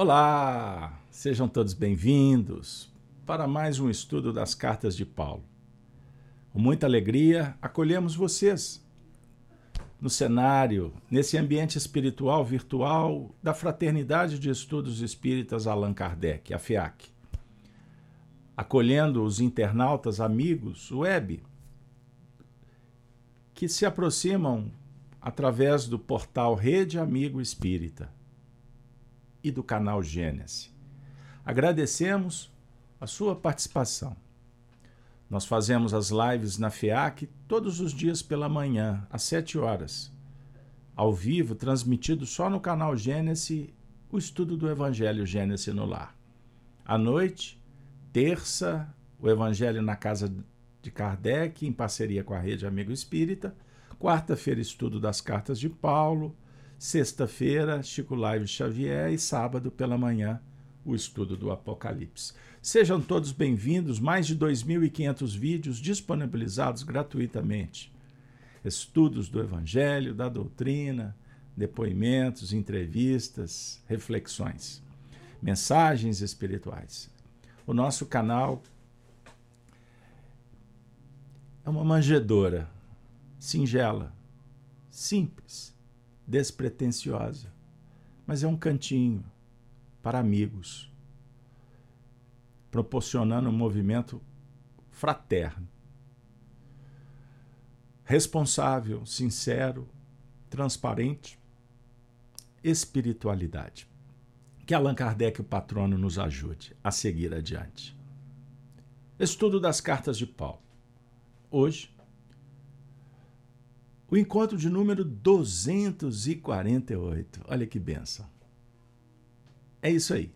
Olá, sejam todos bem-vindos para mais um estudo das cartas de Paulo. Com muita alegria, acolhemos vocês no cenário, nesse ambiente espiritual virtual da Fraternidade de Estudos Espíritas Allan Kardec, a FEAC. Acolhendo os internautas amigos web que se aproximam através do portal Rede Amigo Espírita e do canal Gênesis. Agradecemos a sua participação. Nós fazemos as lives na FEAC todos os dias pela manhã, às 7 horas, ao vivo, transmitido só no canal Gênesis, o estudo do Evangelho Gênesis no Lar. À noite, terça, o Evangelho na Casa de Kardec, em parceria com a Rede Amigo Espírita. Quarta-feira, estudo das cartas de Paulo. Sexta-feira, Chico Live Xavier. E sábado, pela manhã, o estudo do Apocalipse. Sejam todos bem-vindos, mais de 2.500 vídeos disponibilizados gratuitamente. Estudos do Evangelho, da doutrina, depoimentos, entrevistas, reflexões, mensagens espirituais. O nosso canal é uma manjedora singela, simples, despretensiosa, mas é um cantinho para amigos, proporcionando um movimento fraterno, responsável, sincero, transparente, espiritualidade. Que Allan Kardec, o patrono, nos ajude a seguir adiante. Estudo das cartas de Paulo. Hoje, o encontro de número 248. Olha que benção. É isso aí.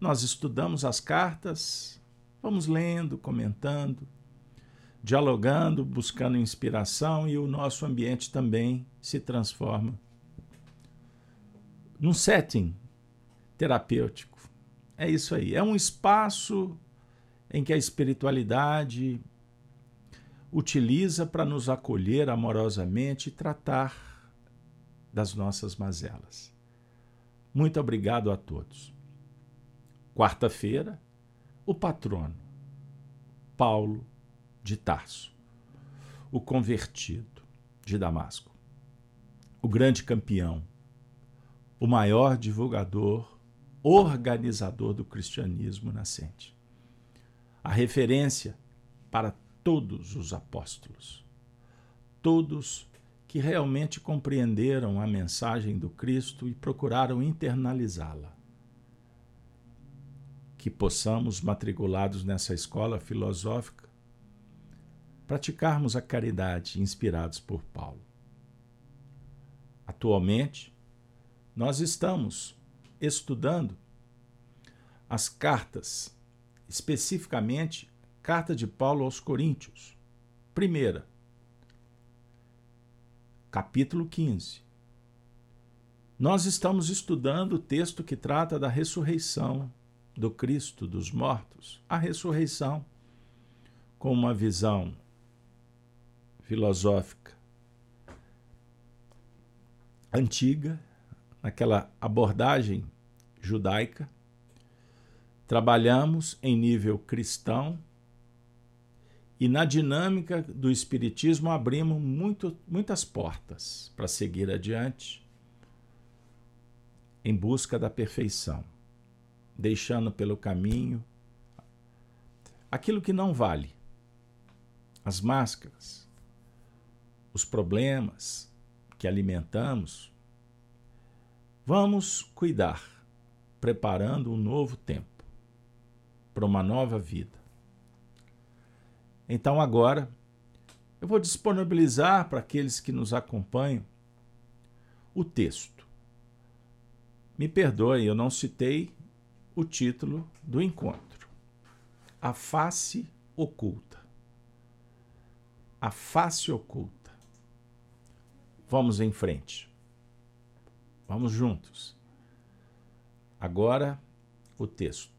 Nós estudamos as cartas, vamos lendo, comentando, dialogando, buscando inspiração e o nosso ambiente também se transforma num setting terapêutico. É isso aí. É um espaço em que a espiritualidade utiliza para nos acolher amorosamente e tratar das nossas mazelas. Muito obrigado a todos. Quarta-feira, o patrono, Paulo de Tarso, o convertido de Damasco, o grande campeão, o maior divulgador, organizador do cristianismo nascente. A referência para todos os apóstolos, todos que realmente compreenderam a mensagem do Cristo e procuraram internalizá-la. Que possamos, matriculados nessa escola filosófica, praticarmos a caridade inspirados por Paulo. Atualmente, nós estamos estudando as cartas, especificamente carta de Paulo aos Coríntios. Primeira, capítulo 15. Nós estamos estudando o texto que trata da ressurreição do Cristo dos mortos, a ressurreição, com uma visão filosófica antiga, naquela abordagem judaica. Trabalhamos em nível cristão e na dinâmica do Espiritismo abrimos muito, muitas portas para seguir adiante em busca da perfeição, deixando pelo caminho aquilo que não vale, as máscaras, os problemas que alimentamos. Vamos cuidar, preparando um novo tempo para uma nova vida então agora eu vou disponibilizar para aqueles que nos acompanham o texto. Me perdoe, eu não citei o título do encontro. A face oculta. A face oculta. Vamos em frente. Vamos juntos. Agora o texto.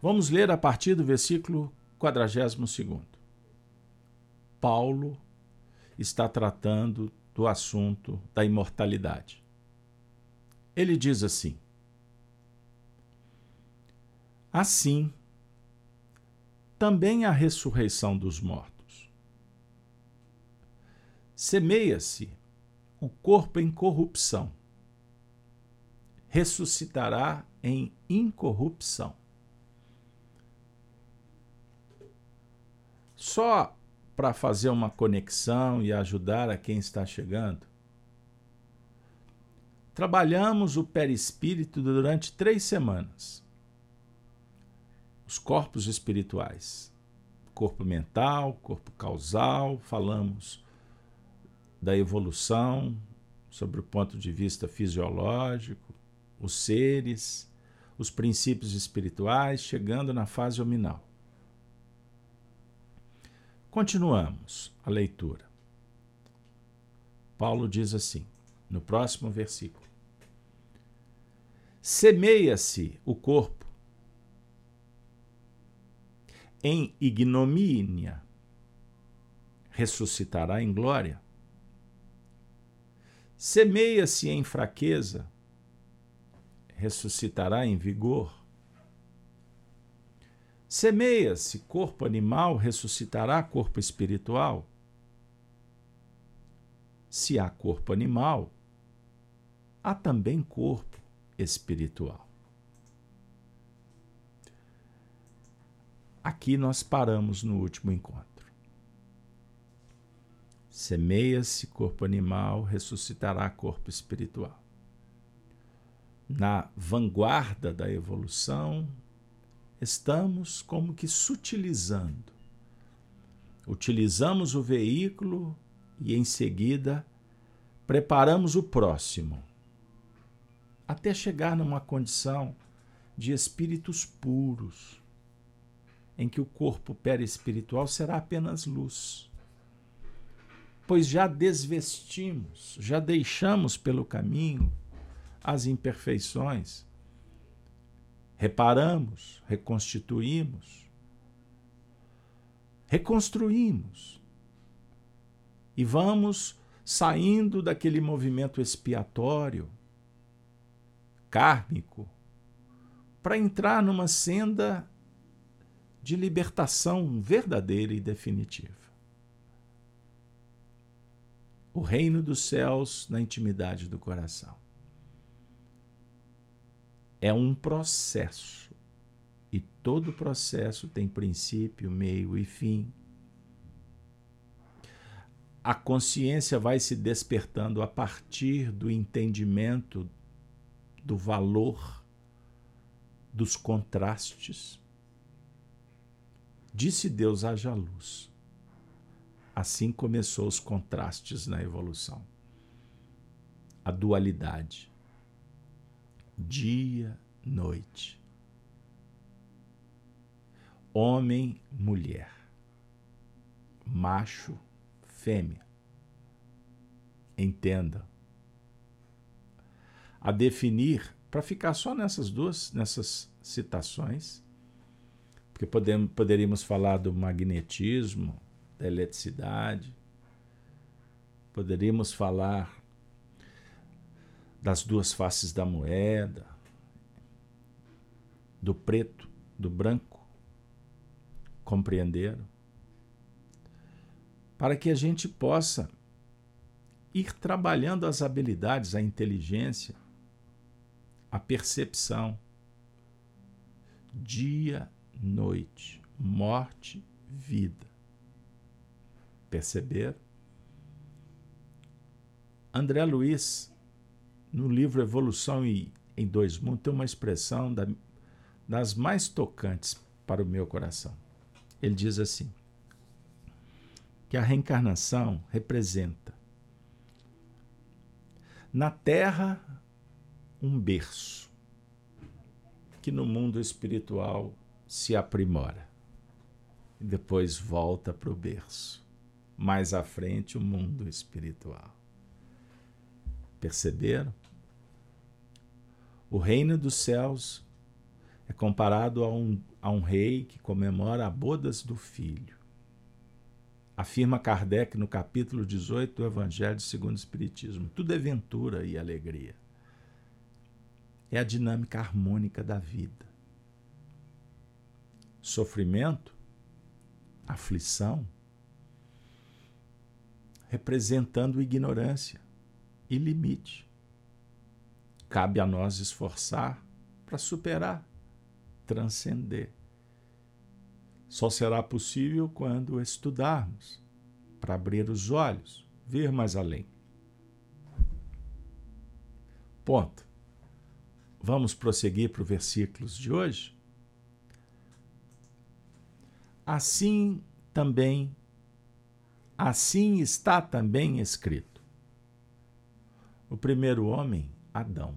Vamos ler a partir do versículo 42. Paulo está tratando do assunto da imortalidade. Ele diz assim: Assim, também a ressurreição dos mortos. Semeia-se o corpo em corrupção, ressuscitará em incorrupção. Só para fazer uma conexão e ajudar a quem está chegando, trabalhamos o perispírito durante três semanas. Os corpos espirituais, corpo mental, corpo causal, falamos da evolução sobre o ponto de vista fisiológico, os seres, os princípios espirituais, chegando na fase hominal. Continuamos a leitura. Paulo diz assim, no próximo versículo: Semeia-se o corpo em ignomínia, ressuscitará em glória. Semeia-se em fraqueza, ressuscitará em vigor. Semeia-se corpo animal, ressuscitará corpo espiritual. Se há corpo animal, há também corpo espiritual. Aqui nós paramos no último encontro. Semeia-se corpo animal, ressuscitará corpo espiritual. Na vanguarda da evolução, estamos como que sutilizando. Utilizamos o veículo e, em seguida, preparamos o próximo, até chegar numa condição de espíritos puros, em que o corpo perispiritual será apenas luz. Pois já desvestimos, já deixamos pelo caminho as imperfeições reparamos, reconstituímos, reconstruímos e vamos saindo daquele movimento expiatório, kármico, para entrar numa senda de libertação verdadeira e definitiva. O reino dos céus na intimidade do coração é um processo. E todo processo tem princípio, meio e fim. A consciência vai se despertando a partir do entendimento do valor dos contrastes. Disse Deus: haja luz. Assim começou os contrastes na evolução. A dualidade dia, noite. Homem, mulher. Macho, fêmea. Entenda. A definir, para ficar só nessas duas, nessas citações, porque podemos, poderíamos falar do magnetismo, da eletricidade, poderíamos falar das duas faces da moeda, do preto, do branco. Compreenderam? Para que a gente possa ir trabalhando as habilidades, a inteligência, a percepção. Dia, noite, morte, vida. Perceberam? André Luiz no livro Evolução em Dois Mundos, tem uma expressão da, das mais tocantes para o meu coração. Ele diz assim: que a reencarnação representa na Terra um berço que no mundo espiritual se aprimora e depois volta para o berço. Mais à frente, o mundo espiritual. Perceberam? O reino dos céus é comparado a um, a um rei que comemora a bodas do filho. Afirma Kardec no capítulo 18 do Evangelho segundo o Espiritismo. Tudo é ventura e alegria. é a dinâmica harmônica da vida. Sofrimento, aflição, representando ignorância e limite. Cabe a nós esforçar para superar, transcender. Só será possível quando estudarmos, para abrir os olhos, ver mais além. Ponto. Vamos prosseguir para os versículos de hoje? Assim também, assim está também escrito. O primeiro homem, Adão,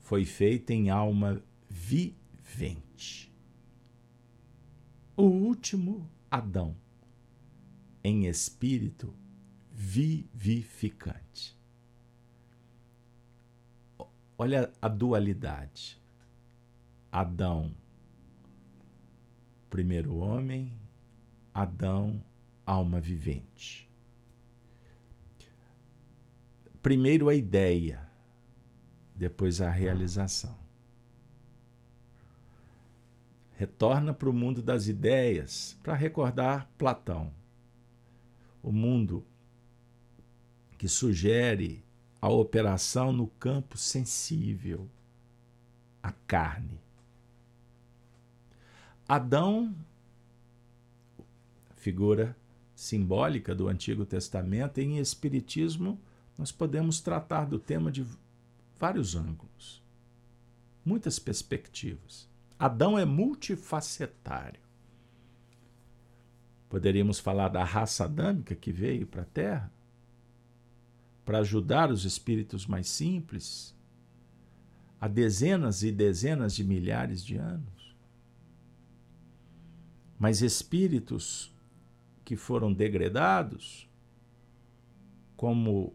foi feito em alma vivente. O último, Adão, em espírito vivificante. Olha a dualidade. Adão, primeiro homem, Adão, alma vivente. Primeiro a ideia, depois a realização. Retorna para o mundo das ideias para recordar Platão. O mundo que sugere a operação no campo sensível, a carne. Adão, figura simbólica do Antigo Testamento, em Espiritismo, nós podemos tratar do tema de vários ângulos, muitas perspectivas. Adão é multifacetário. Poderíamos falar da raça adâmica que veio para a Terra, para ajudar os espíritos mais simples há dezenas e dezenas de milhares de anos. Mas espíritos que foram degradados, como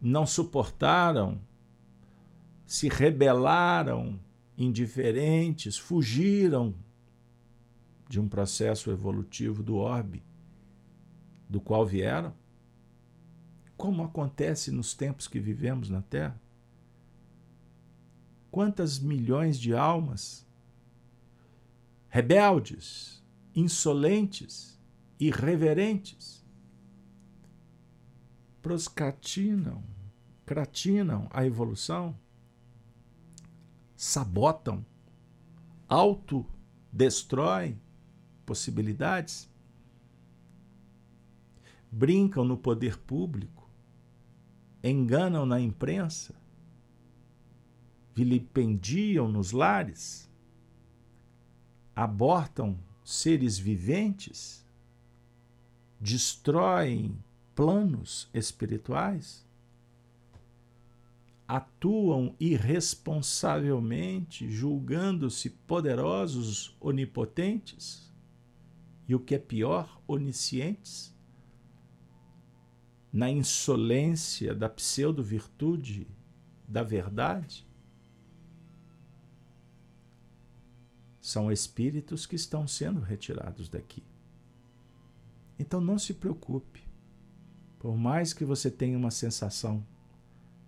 não suportaram, se rebelaram, indiferentes, fugiram de um processo evolutivo do orbe do qual vieram, como acontece nos tempos que vivemos na Terra. Quantas milhões de almas rebeldes, insolentes, irreverentes, proscatinam, cratinam a evolução, sabotam, autodestroem possibilidades, brincam no poder público, enganam na imprensa, vilipendiam nos lares, abortam seres viventes, destroem planos espirituais, atuam irresponsavelmente, julgando-se poderosos, onipotentes e, o que é pior, oniscientes na insolência da pseudo-virtude da verdade? São espíritos que estão sendo retirados daqui. Então não se preocupe. Por mais que você tenha uma sensação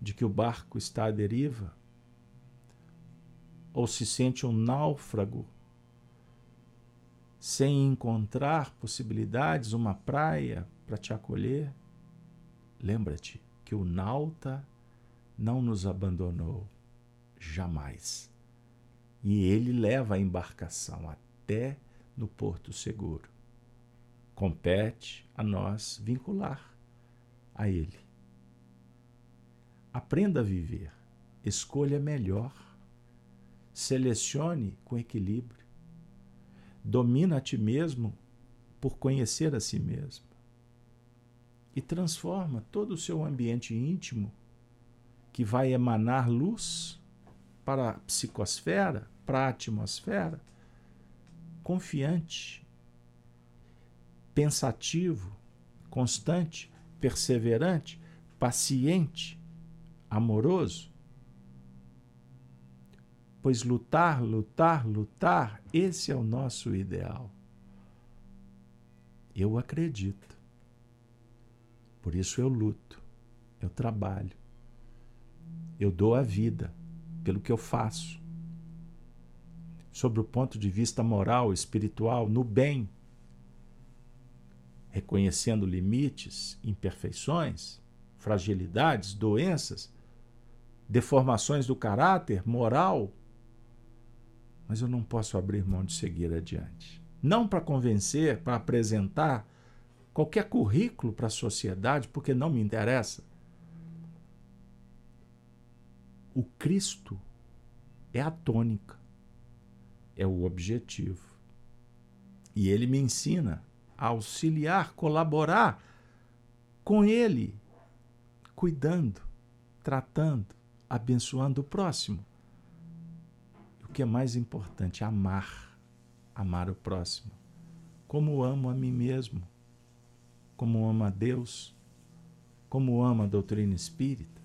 de que o barco está à deriva, ou se sente um náufrago, sem encontrar possibilidades, uma praia para te acolher, Lembra-te que o nauta não nos abandonou jamais. E ele leva a embarcação até no porto seguro. Compete a nós vincular a ele. Aprenda a viver, escolha melhor, selecione com equilíbrio, domina a ti mesmo por conhecer a si mesmo. E transforma todo o seu ambiente íntimo, que vai emanar luz para a psicosfera, para a atmosfera, confiante, pensativo, constante, perseverante, paciente, amoroso. Pois lutar, lutar, lutar, esse é o nosso ideal. Eu acredito por isso eu luto, eu trabalho, Eu dou a vida pelo que eu faço. Sobre o ponto de vista moral, espiritual, no bem, reconhecendo limites, imperfeições, fragilidades, doenças, deformações do caráter moral, mas eu não posso abrir mão de seguir adiante. Não para convencer, para apresentar qualquer currículo para a sociedade, porque não me interessa. O Cristo é a tônica, é o objetivo. E ele me ensina auxiliar, colaborar com ele, cuidando, tratando, abençoando o próximo. O que é mais importante, amar, amar o próximo. Como amo a mim mesmo, como amo a Deus, como amo a doutrina espírita,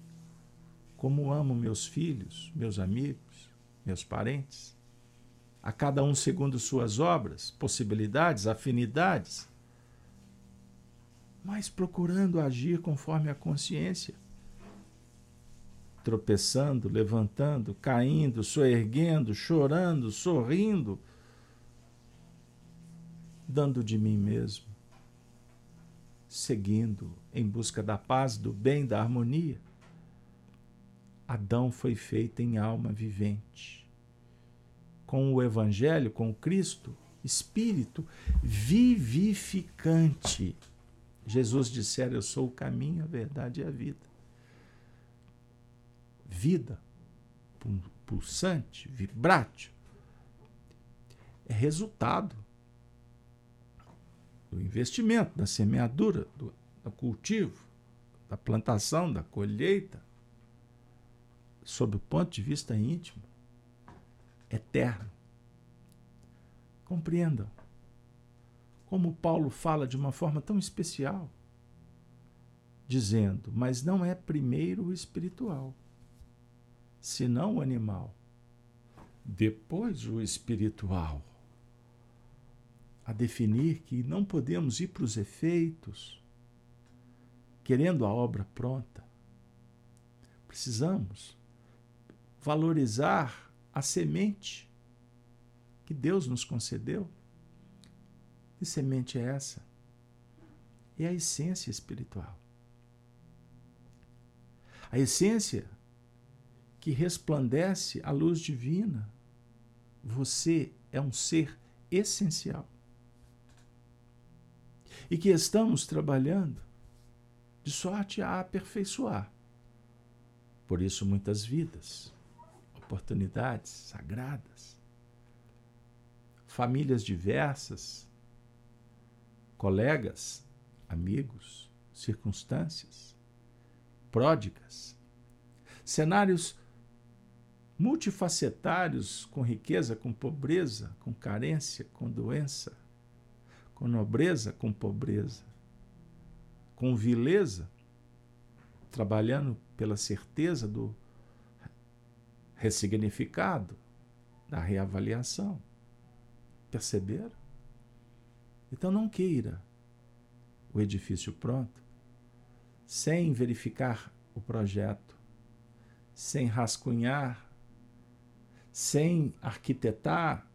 como amo meus filhos, meus amigos, meus parentes a cada um segundo suas obras, possibilidades, afinidades, mas procurando agir conforme a consciência. Tropeçando, levantando, caindo, soerguendo, chorando, sorrindo, dando de mim mesmo, seguindo em busca da paz, do bem, da harmonia. Adão foi feito em alma vivente com o Evangelho, com Cristo, Espírito vivificante. Jesus dissera: Eu sou o caminho, a verdade e a vida. Vida pulsante, vibrátil, é resultado do investimento, da semeadura, do, do cultivo, da plantação, da colheita, sob o ponto de vista íntimo eterno. Compreendam como Paulo fala de uma forma tão especial, dizendo: Mas não é primeiro o espiritual, senão o animal, depois o espiritual. A definir que não podemos ir para os efeitos querendo a obra pronta. Precisamos valorizar a semente que Deus nos concedeu. Que semente é essa? É a essência espiritual. A essência que resplandece a luz divina. Você é um ser essencial. E que estamos trabalhando de sorte a aperfeiçoar. Por isso, muitas vidas oportunidades sagradas, famílias diversas, colegas, amigos, circunstâncias, pródigas, cenários multifacetários com riqueza, com pobreza, com carência, com doença, com nobreza, com pobreza, com vileza, trabalhando pela certeza do ressignificado, da reavaliação. Perceberam? Então não queira o edifício pronto sem verificar o projeto, sem rascunhar, sem arquitetar,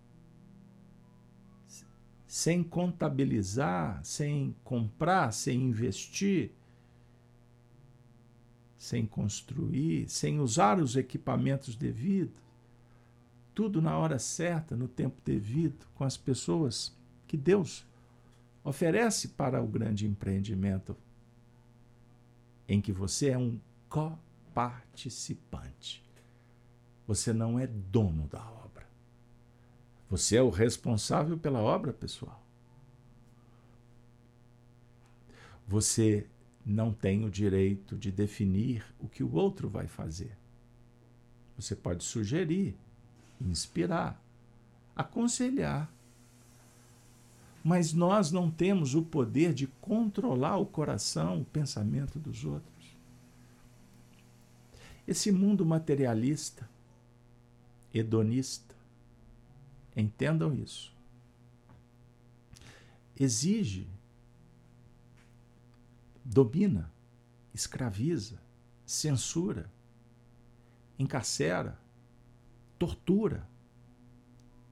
sem contabilizar, sem comprar, sem investir, sem construir, sem usar os equipamentos devidos, tudo na hora certa, no tempo devido, com as pessoas que Deus oferece para o grande empreendimento em que você é um coparticipante. Você não é dono da obra. Você é o responsável pela obra, pessoal. Você não tem o direito de definir o que o outro vai fazer. Você pode sugerir, inspirar, aconselhar. Mas nós não temos o poder de controlar o coração, o pensamento dos outros. Esse mundo materialista, hedonista, entendam isso, exige domina, escraviza, censura, encarcera, tortura,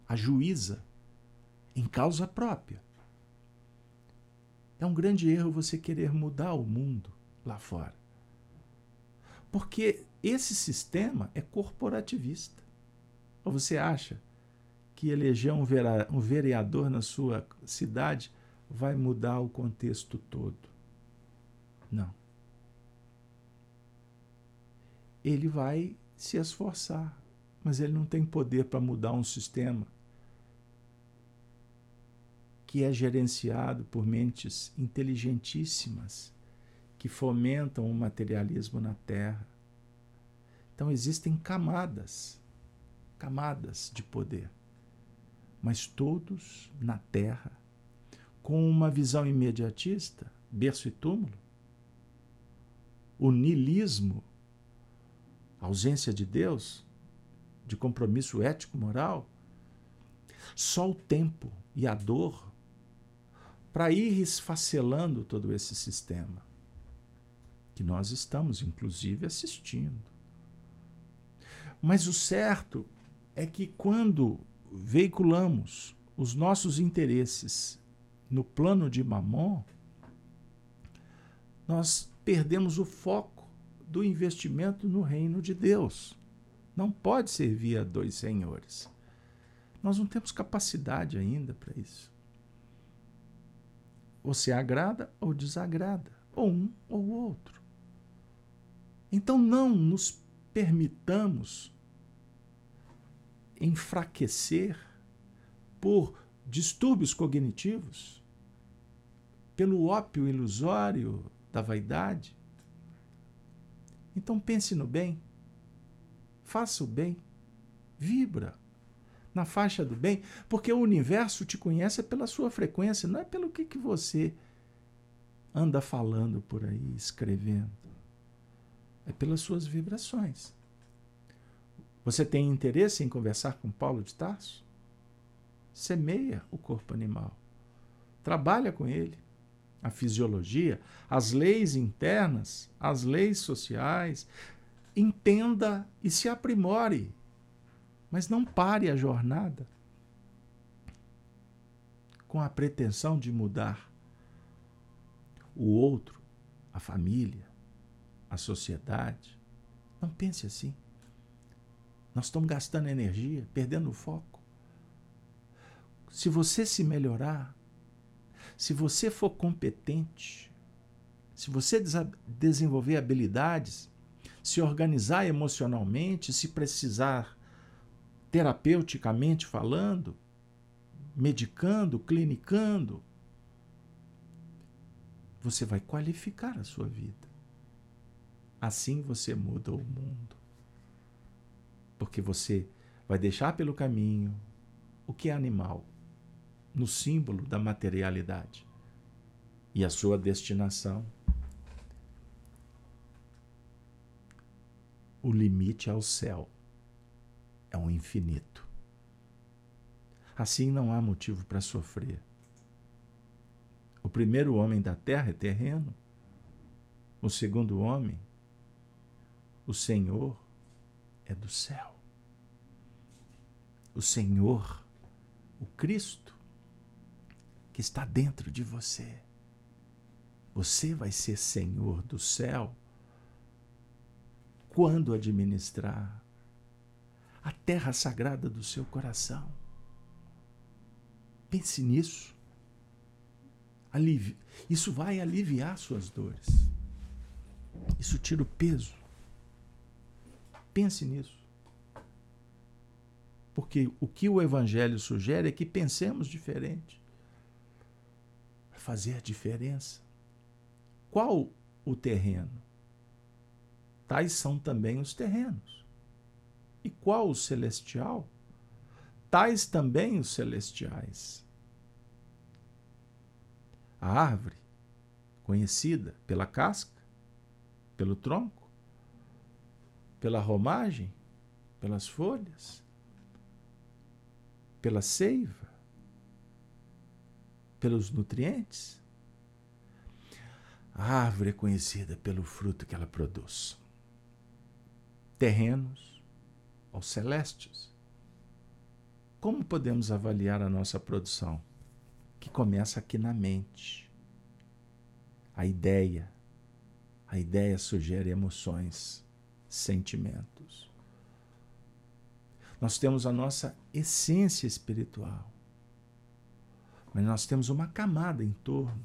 ajuiza em causa própria. É um grande erro você querer mudar o mundo lá fora. Porque esse sistema é corporativista. Ou você acha que eleger um vereador na sua cidade vai mudar o contexto todo? Não. Ele vai se esforçar, mas ele não tem poder para mudar um sistema que é gerenciado por mentes inteligentíssimas que fomentam o materialismo na Terra. Então existem camadas, camadas de poder, mas todos na Terra com uma visão imediatista, berço e túmulo, o nilismo, ausência de Deus, de compromisso ético-moral, só o tempo e a dor para ir esfacelando todo esse sistema que nós estamos, inclusive, assistindo. Mas o certo é que quando veiculamos os nossos interesses no plano de Mamon, nós perdemos o foco do investimento no reino de Deus. Não pode servir a dois senhores. Nós não temos capacidade ainda para isso. Você agrada ou desagrada, ou um ou outro. Então não nos permitamos enfraquecer por distúrbios cognitivos, pelo ópio ilusório da vaidade. Então pense no bem, faça o bem, vibra na faixa do bem, porque o universo te conhece pela sua frequência, não é pelo que, que você anda falando por aí, escrevendo. É pelas suas vibrações. Você tem interesse em conversar com Paulo de Tarso? Semeia o corpo animal. Trabalha com ele. A fisiologia, as leis internas, as leis sociais. Entenda e se aprimore mas não pare a jornada com a pretensão de mudar o outro, a família, a sociedade. Não pense assim. Nós estamos gastando energia, perdendo o foco. Se você se melhorar, se você for competente, se você desenvolver habilidades, se organizar emocionalmente, se precisar terapeuticamente falando, medicando, clinicando, você vai qualificar a sua vida. Assim você muda o mundo. Porque você vai deixar pelo caminho o que é animal, no símbolo da materialidade. E a sua destinação. O limite ao céu é um infinito. Assim não há motivo para sofrer. O primeiro homem da terra é terreno. O segundo homem, o Senhor, é do céu. O Senhor, o Cristo, que está dentro de você. Você vai ser Senhor do céu quando administrar a terra sagrada do seu coração. Pense nisso. Alivi Isso vai aliviar suas dores. Isso tira o peso. Pense nisso. Porque o que o Evangelho sugere é que pensemos diferente. Fazer diferença. Qual o terreno? Tais são também os terrenos. E qual o celestial? Tais também os celestiais. A árvore, conhecida pela casca, pelo tronco, pela romagem, pelas folhas, pela seiva, pelos nutrientes. A árvore é conhecida pelo fruto que ela produz. Terrenos, aos celestes. Como podemos avaliar a nossa produção? Que começa aqui na mente. A ideia. A ideia sugere emoções, sentimentos. Nós temos a nossa essência espiritual. Mas nós temos uma camada em torno,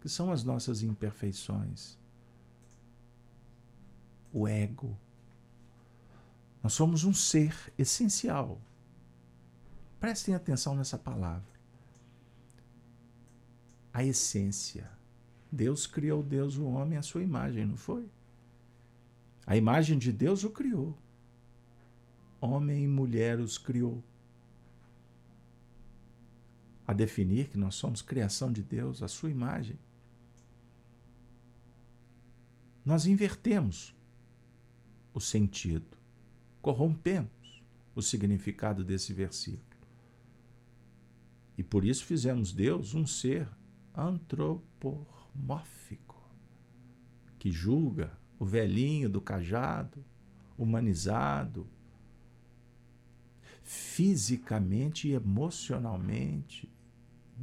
que são as nossas imperfeições. O ego. Nós somos um ser essencial Prestem atenção nessa palavra. A essência. Deus criou Deus o homem à sua imagem, não foi? A imagem de Deus o criou. Homem e mulher os criou. A definir que nós somos criação de Deus, a sua imagem. Nós invertemos o sentido, corrompemos o significado desse versículo. E por isso fizemos Deus um ser antropomórfico, que julga o velhinho do cajado, humanizado, fisicamente e emocionalmente,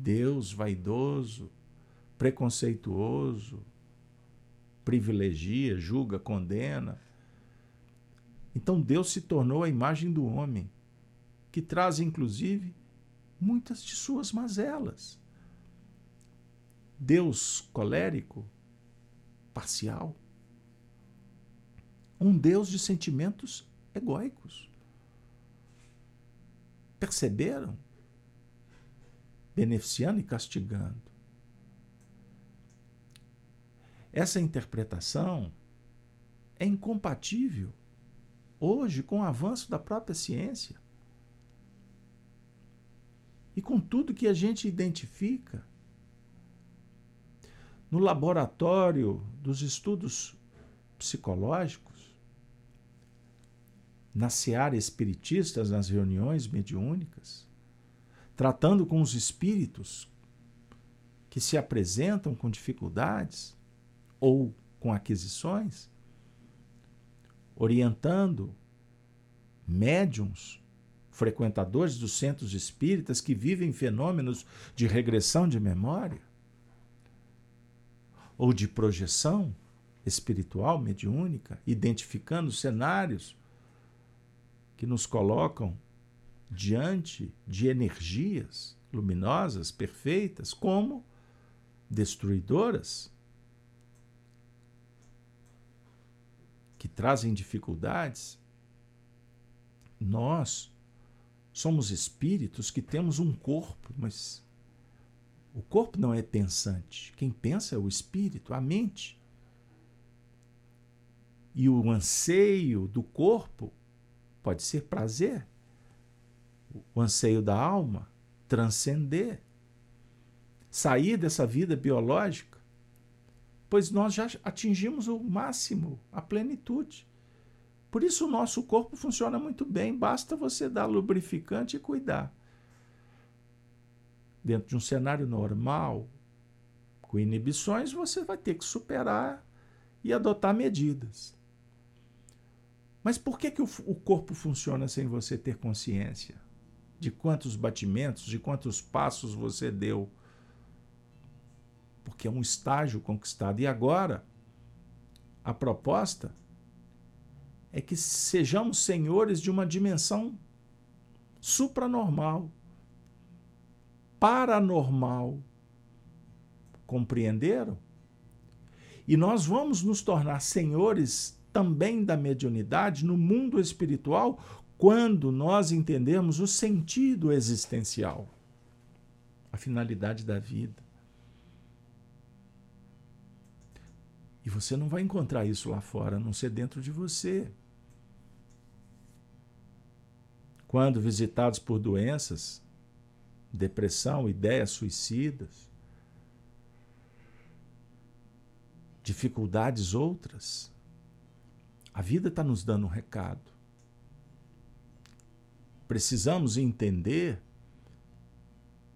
Deus vaidoso, preconceituoso, privilegia, julga, condena. Então Deus se tornou a imagem do homem, que traz inclusive muitas de suas mazelas. Deus colérico, parcial. Um Deus de sentimentos egóicos. Perceberam? Beneficiando e castigando. Essa interpretação é incompatível hoje com o avanço da própria ciência e com tudo que a gente identifica. No laboratório dos estudos psicológicos, na seara espiritistas, nas reuniões mediúnicas, tratando com os espíritos que se apresentam com dificuldades ou com aquisições, orientando médiums frequentadores dos centros espíritas que vivem fenômenos de regressão de memória ou de projeção espiritual mediúnica, identificando cenários que nos colocam diante de energias luminosas, perfeitas, como destruidoras, que trazem dificuldades. Nós Somos espíritos que temos um corpo, mas o corpo não é pensante. Quem pensa é o espírito, a mente. E o anseio do corpo pode ser prazer. O anseio da alma, transcender. Sair dessa vida biológica. Pois nós já atingimos o máximo, a plenitude. Por isso o nosso corpo funciona muito bem, basta você dar lubrificante e cuidar. Dentro de um cenário normal, com inibições, você vai ter que superar e adotar medidas. Mas por que, que o, o corpo funciona sem você ter consciência? De quantos batimentos, de quantos passos você deu? Porque é um estágio conquistado. E agora, a proposta é que sejamos senhores de uma dimensão supranormal, paranormal. Compreenderam? E nós vamos nos tornar senhores também da mediunidade no mundo espiritual quando nós entendermos o sentido existencial, a finalidade da vida. E você não vai encontrar isso lá fora, a não ser dentro de você. Quando visitados por doenças, depressão, ideias suicidas, dificuldades outras, a vida está nos dando um recado. Precisamos entender,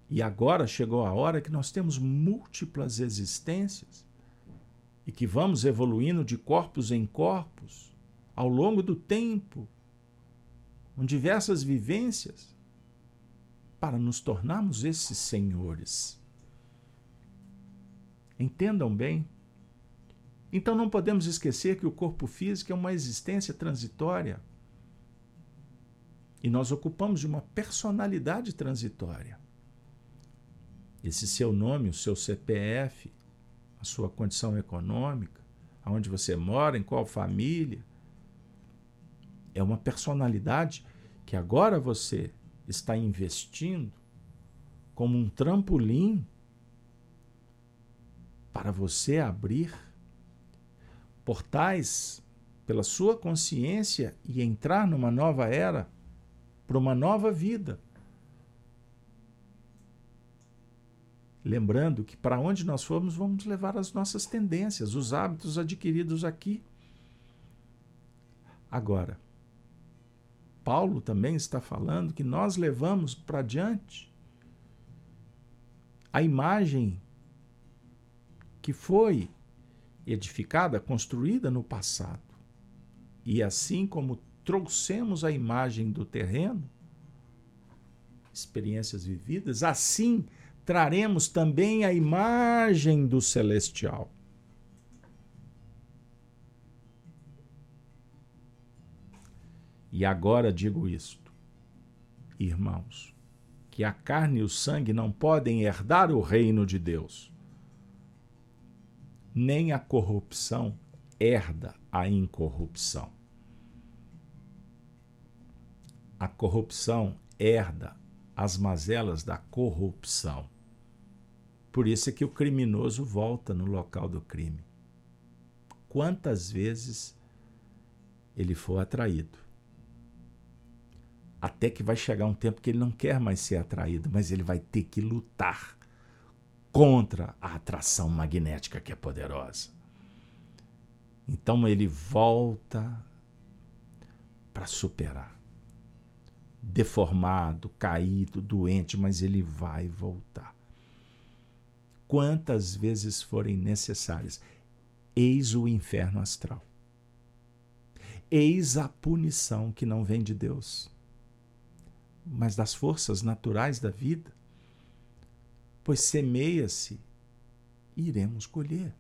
e agora chegou a hora que nós temos múltiplas existências e que vamos evoluindo de corpos em corpos ao longo do tempo, com diversas vivências, para nos tornarmos esses senhores. Entendam bem. Então não podemos esquecer que o corpo físico é uma existência transitória. E nós ocupamos de uma personalidade transitória. Esse seu nome, o seu CPF, a sua condição econômica, aonde você mora, em qual família, é uma personalidade que agora você está investindo como um trampolim para você abrir portais pela sua consciência e entrar numa nova era, para uma nova vida. Lembrando que para onde nós formos, vamos levar as nossas tendências, os hábitos adquiridos aqui. Agora, Paulo também está falando que nós levamos para diante a imagem que foi edificada, construída no passado. E assim como trouxemos a imagem do terreno, experiências vividas, assim traremos também a imagem do celestial. E agora digo isto, irmãos, que a carne e o sangue não podem herdar o reino de Deus. Nem a corrupção herda a incorrupção. A corrupção herda as mazelas da corrupção. Por isso é que o criminoso volta no local do crime. Quantas vezes ele for atraído até que vai chegar um tempo que ele não quer mais ser atraído, mas ele vai ter que lutar contra a atração magnética que é poderosa. Então ele volta para superar. Deformado, caído, doente, mas ele vai voltar. Quantas vezes forem necessárias. Eis o inferno astral. Eis a punição que não vem de Deus mas das forças naturais da vida, pois semeia-se e iremos colher.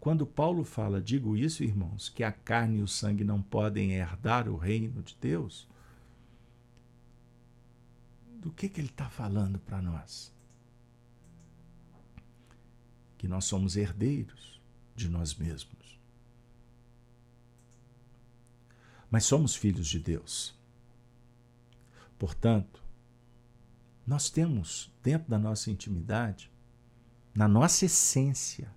Quando Paulo fala, digo isso, irmãos, que a carne e o sangue não podem herdar o reino de Deus, do que, que ele está falando para nós? Que nós somos herdeiros de nós mesmos mas somos filhos de Deus. Portanto, nós temos dentro da nossa intimidade, na nossa essência,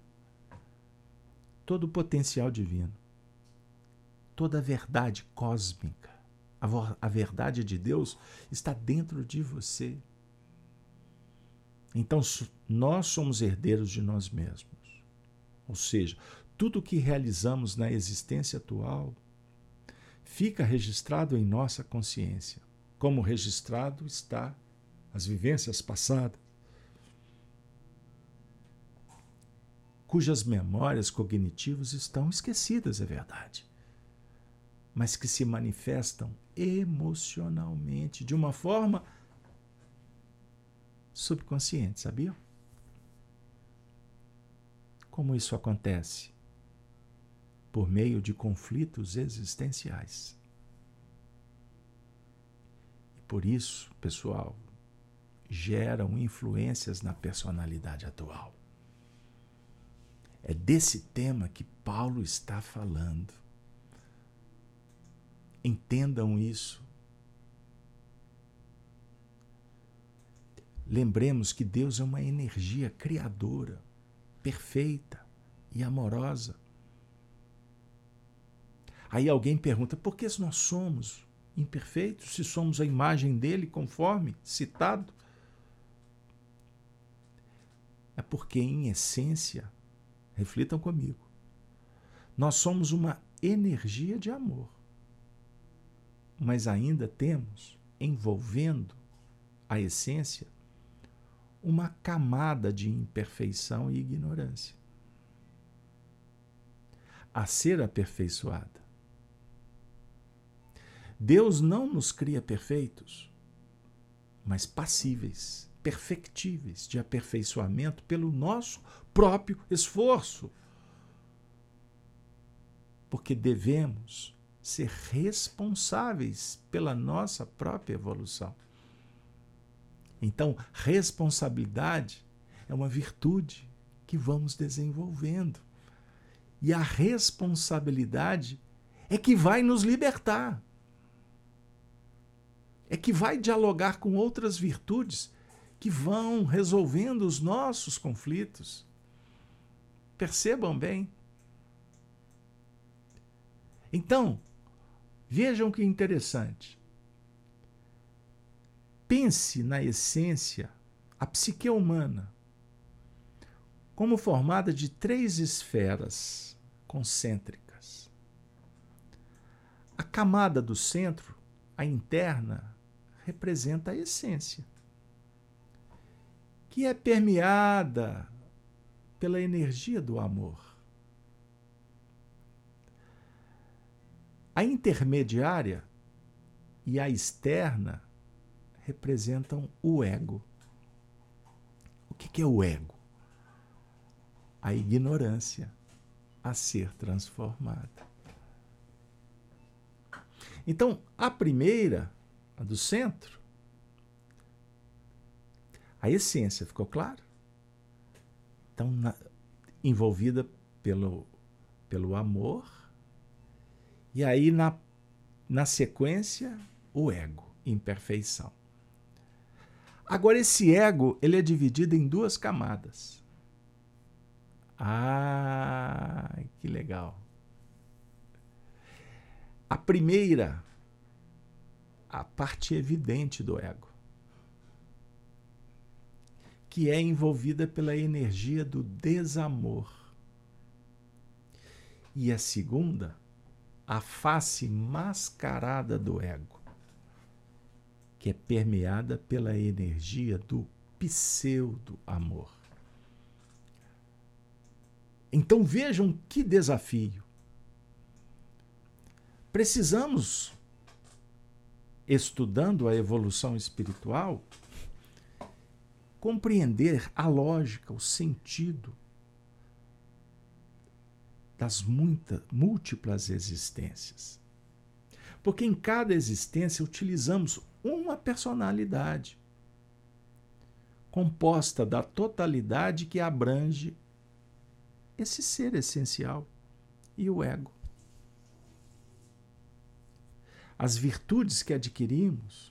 todo o potencial divino, toda a verdade cósmica. A, a verdade de Deus está dentro de você. Então, nós somos herdeiros de nós mesmos. Ou seja, tudo o que realizamos na existência atual fica registrado em nossa consciência, como registrado está as vivências passadas, cujas memórias cognitivas estão esquecidas, é verdade, mas que se manifestam emocionalmente de uma forma subconsciente, sabia? Como isso acontece? por meio de conflitos existenciais. E por isso, pessoal, geram influências na personalidade atual. É desse tema que Paulo está falando. Entendam isso. Lembremos que Deus é uma energia criadora, perfeita e amorosa. Aí alguém pergunta: por que nós somos imperfeitos se somos a imagem dele, conforme citado? É porque, em essência, reflitam comigo, nós somos uma energia de amor, mas ainda temos envolvendo a essência uma camada de imperfeição e ignorância. A ser aperfeiçoada. Deus não nos cria perfeitos, mas passíveis, perfectíveis de aperfeiçoamento pelo nosso próprio esforço. Porque devemos ser responsáveis pela nossa própria evolução. Então, responsabilidade é uma virtude que vamos desenvolvendo. E a responsabilidade é que vai nos libertar. É que vai dialogar com outras virtudes que vão resolvendo os nossos conflitos. Percebam bem. Então, vejam que interessante. Pense na essência, a psique humana, como formada de três esferas concêntricas. A camada do centro, a interna, representa a essência, que é permeada pela energia do amor. A intermediária e a externa representam o ego. O que é o ego? A ignorância a ser transformada. Então, a primeira, a do centro, a essência, ficou claro? Então, na, envolvida pelo, pelo amor, e aí na, na sequência, o ego, imperfeição. Agora, esse ego ele é dividido em duas camadas. Ah, que legal. A primeira, a parte evidente do ego, que é envolvida pela energia do desamor. E a segunda, a face mascarada do ego que é permeada pela energia do pseudo-amor. Então vejam que desafio. Precisamos, estudando a evolução espiritual, compreender a lógica, o sentido das muitas, múltiplas existências. Porque em cada existência utilizamos uma personalidade composta da totalidade que abrange esse ser essencial e o ego. As virtudes que adquirimos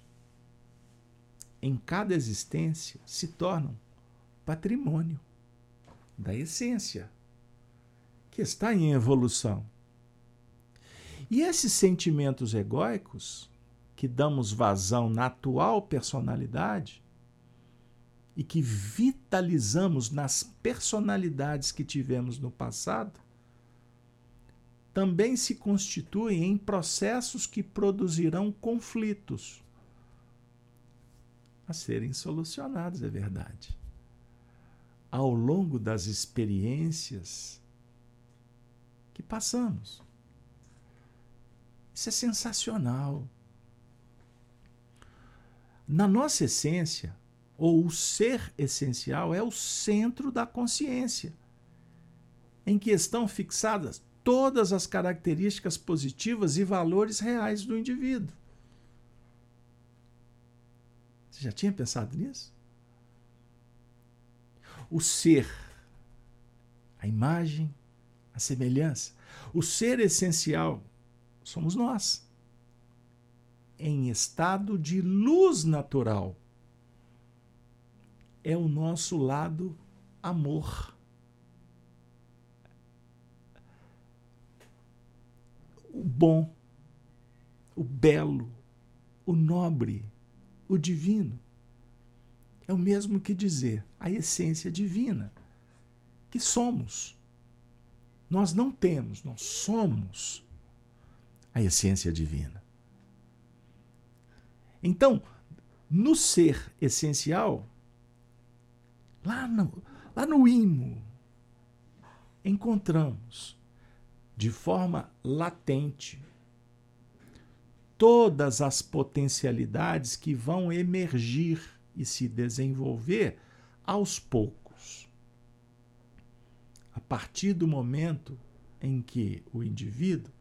em cada existência se tornam patrimônio da essência que está em evolução. E esses sentimentos egóicos que damos vazão na atual personalidade e que vitalizamos nas personalidades que tivemos no passado, também se constituem em processos que produzirão conflitos a serem solucionados, é verdade. Ao longo das experiências que passamos. Isso é sensacional. Na nossa essência, ou o ser essencial, é o centro da consciência, em que estão fixadas todas as características positivas e valores reais do indivíduo. Você já tinha pensado nisso? O ser, a imagem, a semelhança. O ser essencial somos nós em estado de luz natural. É o nosso lado amor. O bom, o belo, o nobre, o divino. É o mesmo que dizer a essência divina, que somos. Nós não temos, nós somos a essência divina. Então, no ser essencial, lá no, lá no imo, encontramos de forma latente todas as potencialidades que vão emergir e se desenvolver aos poucos. A partir do momento em que o indivíduo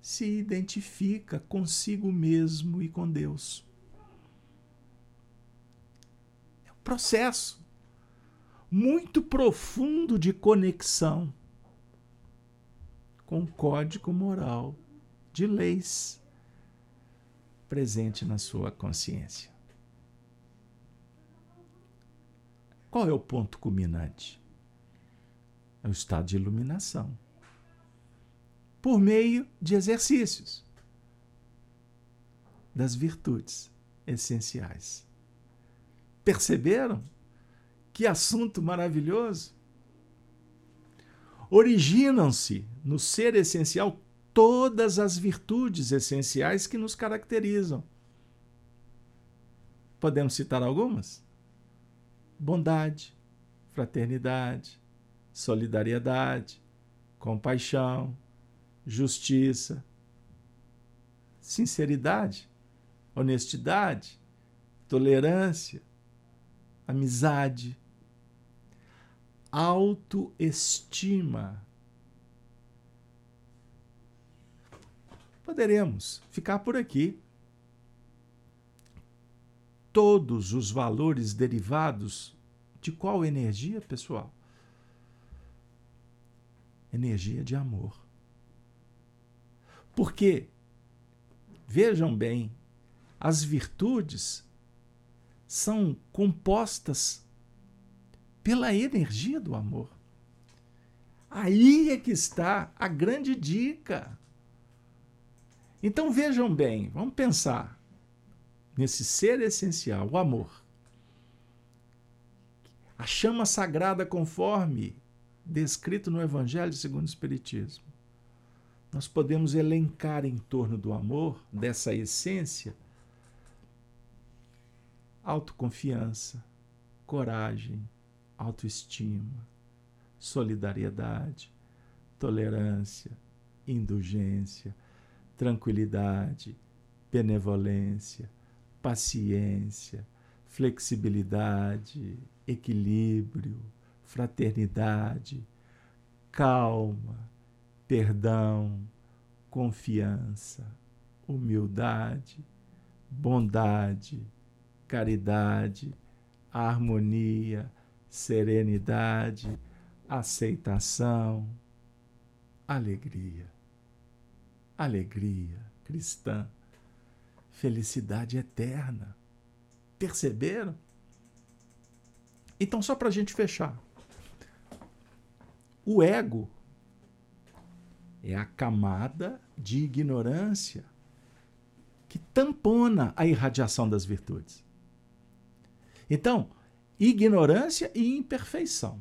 se identifica consigo mesmo e com Deus. É um processo muito profundo de conexão com o código moral de leis presente na sua consciência. Qual é o ponto culminante? É o estado de iluminação por meio de exercícios das virtudes essenciais. Perceberam? Que assunto maravilhoso! Originam-se no ser essencial todas as virtudes essenciais que nos caracterizam. Podemos citar algumas? Bondade, fraternidade, solidariedade, compaixão, justiça, sinceridade, honestidade, tolerância, amizade, autoestima. Poderemos ficar por aqui. Todos os valores derivados de qual energia, pessoal? Energia de amor. Porque, vejam bem, as virtudes são compostas pela energia do amor. Aí é que está a grande dica. Então vejam bem, vamos pensar nesse ser essencial, o amor. A chama sagrada conforme descrito no Evangelho segundo o Espiritismo nós podemos elencar em torno do amor, dessa essência, autoconfiança, coragem, autoestima, solidariedade, tolerância, indulgência, tranquilidade, benevolência, paciência, flexibilidade, equilíbrio, fraternidade, calma, perdão, confiança, humildade, bondade, caridade, harmonia, serenidade, aceitação, alegria. Alegria cristã, felicidade eterna. Perceberam? Então, só para a gente fechar. O ego é a camada de ignorância que tampona a irradiação das virtudes. Então, ignorância e imperfeição.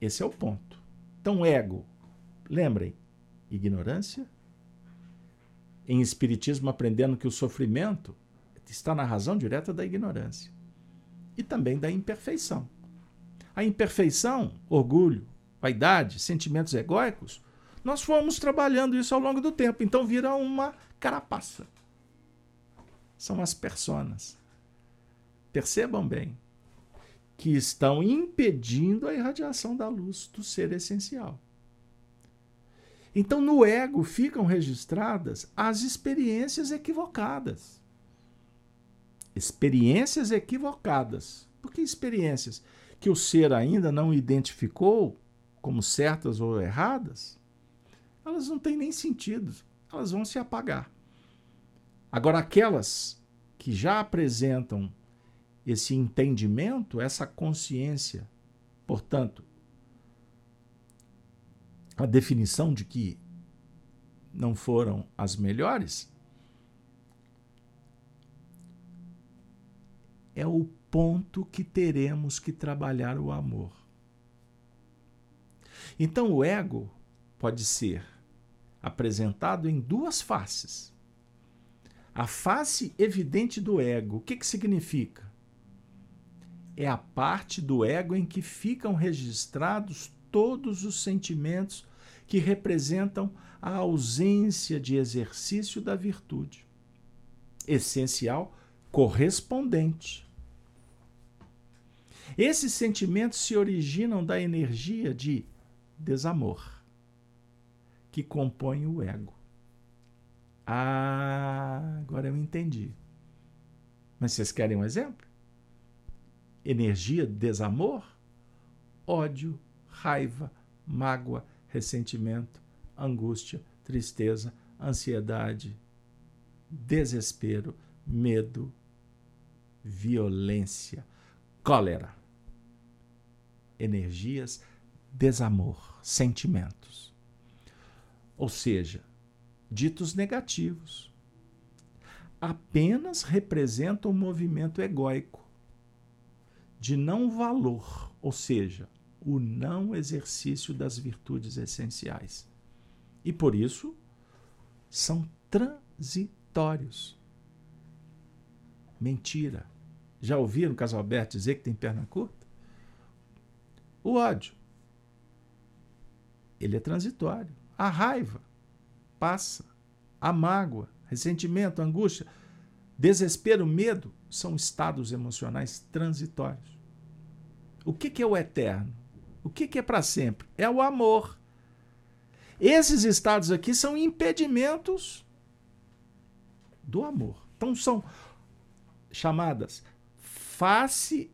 Esse é o ponto. Então, ego, lembrem, ignorância. Em Espiritismo, aprendendo que o sofrimento está na razão direta da ignorância e também da imperfeição. A imperfeição, orgulho, vaidade, sentimentos egóicos, nós fomos trabalhando isso ao longo do tempo, então vira uma carapaça. São as personas. Percebam bem que estão impedindo a irradiação da luz do ser essencial. Então, no ego ficam registradas as experiências equivocadas. Experiências equivocadas. Por que experiências que o ser ainda não identificou como certas ou erradas? elas não têm nem sentido, elas vão se apagar. Agora, aquelas que já apresentam esse entendimento, essa consciência, portanto, a definição de que não foram as melhores, é o ponto que teremos que trabalhar o amor. Então, o ego pode ser apresentado em duas faces. A face evidente do ego, o que, que significa? É a parte do ego em que ficam registrados todos os sentimentos que representam a ausência de exercício da virtude. essencial correspondente. Esses sentimentos se originam da energia de desamor que compõe o ego. Ah, agora eu entendi. Mas vocês querem um exemplo? Energia de desamor, ódio, raiva, mágoa, ressentimento, angústia, tristeza, ansiedade, desespero, medo, violência, cólera. Energias, desamor, sentimentos. Ou seja, ditos negativos apenas representam um movimento egóico de não valor, ou seja, o não exercício das virtudes essenciais. E por isso são transitórios. Mentira. Já ouviram o caso Alberto dizer que tem perna curta? O ódio. Ele é transitório. A raiva passa. A mágoa, ressentimento, angústia, desespero, medo são estados emocionais transitórios. O que é o eterno? O que, que é para sempre? É o amor. Esses estados aqui são impedimentos do amor. Então são chamadas face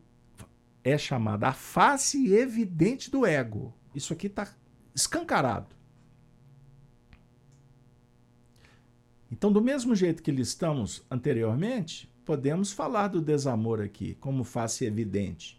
é chamada a face evidente do ego. Isso aqui está escancarado. Então, do mesmo jeito que listamos anteriormente, podemos falar do desamor aqui como face evidente.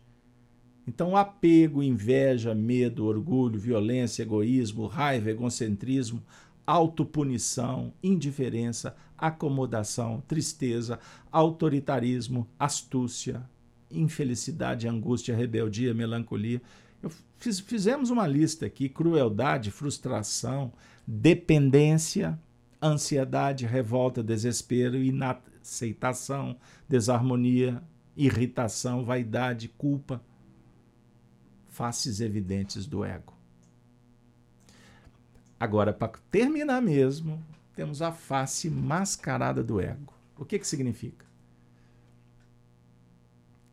Então, apego, inveja, medo, orgulho, violência, egoísmo, raiva, egocentrismo, autopunição, indiferença, acomodação, tristeza, autoritarismo, astúcia, infelicidade, angústia, rebeldia, melancolia. Fiz, fizemos uma lista aqui: crueldade, frustração, dependência, ansiedade, revolta, desespero, inaceitação, desarmonia, irritação, vaidade, culpa, faces evidentes do ego. Agora, para terminar mesmo, temos a face mascarada do ego. O que, que significa?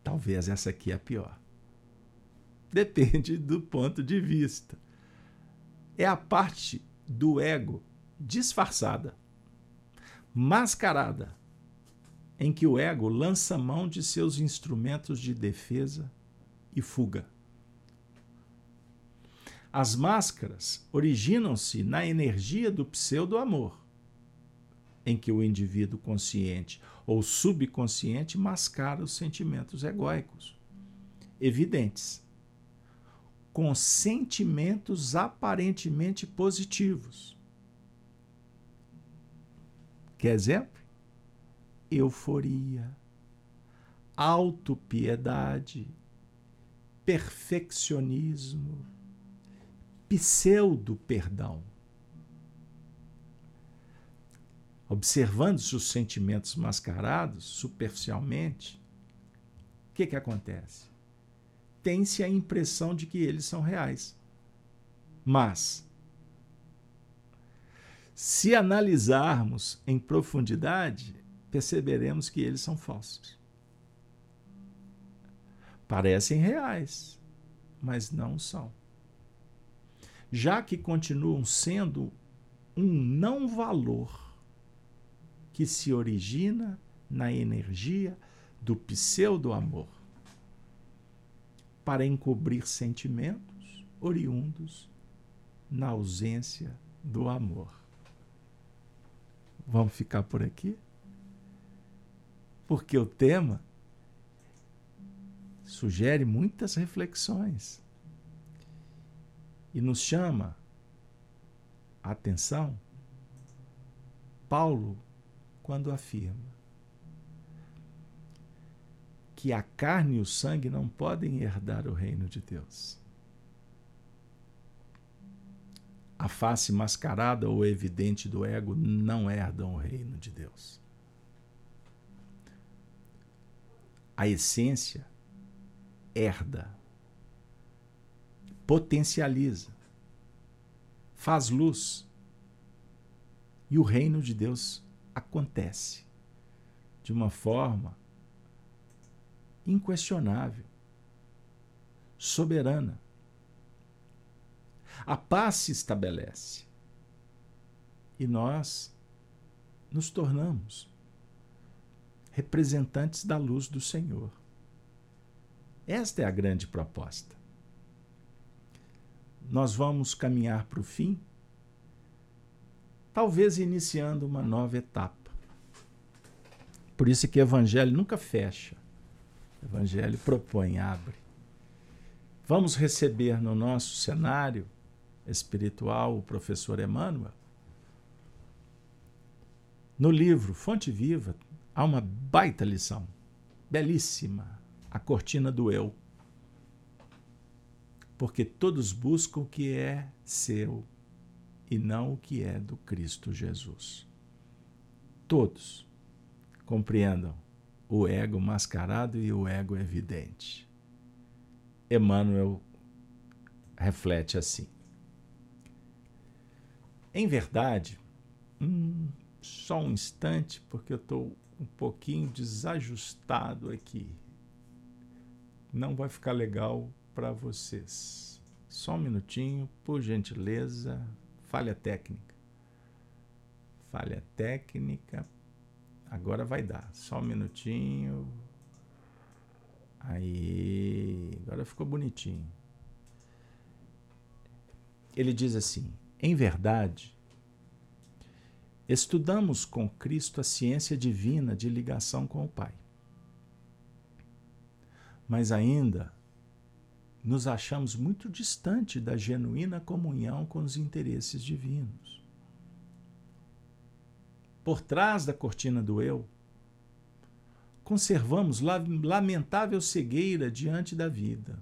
Talvez essa aqui é a pior. Depende do ponto de vista. É a parte do ego disfarçada, mascarada, em que o ego lança mão de seus instrumentos de defesa e fuga. As máscaras originam-se na energia do pseudo-amor, em que o indivíduo consciente ou subconsciente mascara os sentimentos egóicos, evidentes, com sentimentos aparentemente positivos Quer exemplo? Euforia, autopiedade, perfeccionismo, pseudo-perdão. Observando-se os sentimentos mascarados superficialmente, o que, que acontece? Tem-se a impressão de que eles são reais. Mas se analisarmos em profundidade, perceberemos que eles são falsos. Parecem reais, mas não são. Já que continuam sendo um não valor que se origina na energia do pseudo-amor para encobrir sentimentos oriundos na ausência do amor. Vamos ficar por aqui? Porque o tema sugere muitas reflexões e nos chama a atenção Paulo quando afirma que a carne e o sangue não podem herdar o reino de Deus. a face mascarada ou evidente do ego não herdam o reino de Deus. A essência herda, potencializa, faz luz e o reino de Deus acontece de uma forma inquestionável, soberana. A paz se estabelece e nós nos tornamos representantes da luz do Senhor. Esta é a grande proposta. Nós vamos caminhar para o fim, talvez iniciando uma nova etapa. Por isso que o Evangelho nunca fecha. O Evangelho propõe, abre. Vamos receber no nosso cenário espiritual o professor Emmanuel. No livro Fonte Viva há uma baita lição, belíssima, a cortina do eu. Porque todos buscam o que é seu e não o que é do Cristo Jesus. Todos compreendam o ego mascarado e o ego evidente. Emmanuel reflete assim. Em verdade, hum, só um instante, porque eu estou um pouquinho desajustado aqui. Não vai ficar legal para vocês. Só um minutinho, por gentileza. Falha técnica. Falha técnica. Agora vai dar. Só um minutinho. Aí, agora ficou bonitinho. Ele diz assim: em verdade, estudamos com Cristo a ciência divina de ligação com o Pai. Mas ainda nos achamos muito distante da genuína comunhão com os interesses divinos. Por trás da cortina do eu, conservamos lamentável cegueira diante da vida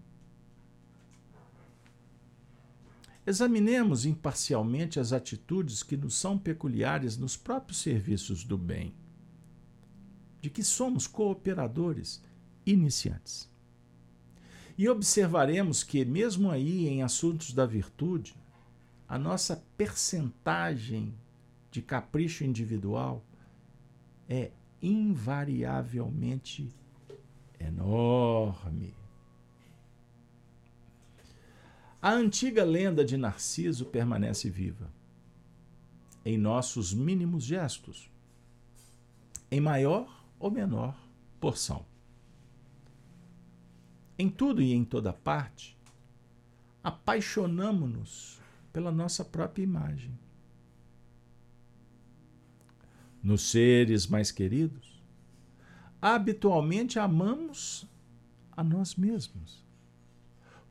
Examinemos imparcialmente as atitudes que nos são peculiares nos próprios serviços do bem, de que somos cooperadores iniciantes. E observaremos que, mesmo aí em assuntos da virtude, a nossa percentagem de capricho individual é invariavelmente enorme. A antiga lenda de Narciso permanece viva. Em nossos mínimos gestos, em maior ou menor porção. Em tudo e em toda parte, apaixonamo-nos pela nossa própria imagem. Nos seres mais queridos, habitualmente amamos a nós mesmos.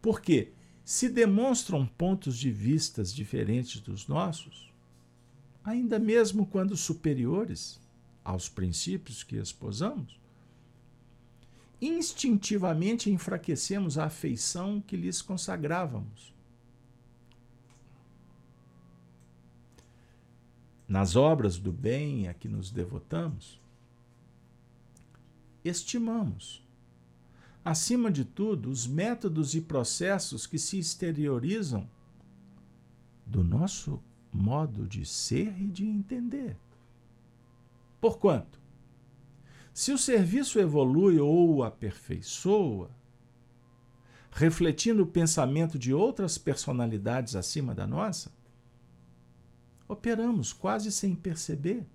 Por quê? se demonstram pontos de vistas diferentes dos nossos, ainda mesmo quando superiores aos princípios que esposamos, instintivamente enfraquecemos a afeição que lhes consagrávamos. Nas obras do bem a que nos devotamos, estimamos acima de tudo, os métodos e processos que se exteriorizam do nosso modo de ser e de entender. Porquanto, se o serviço evolui ou aperfeiçoa, refletindo o pensamento de outras personalidades acima da nossa, operamos quase sem perceber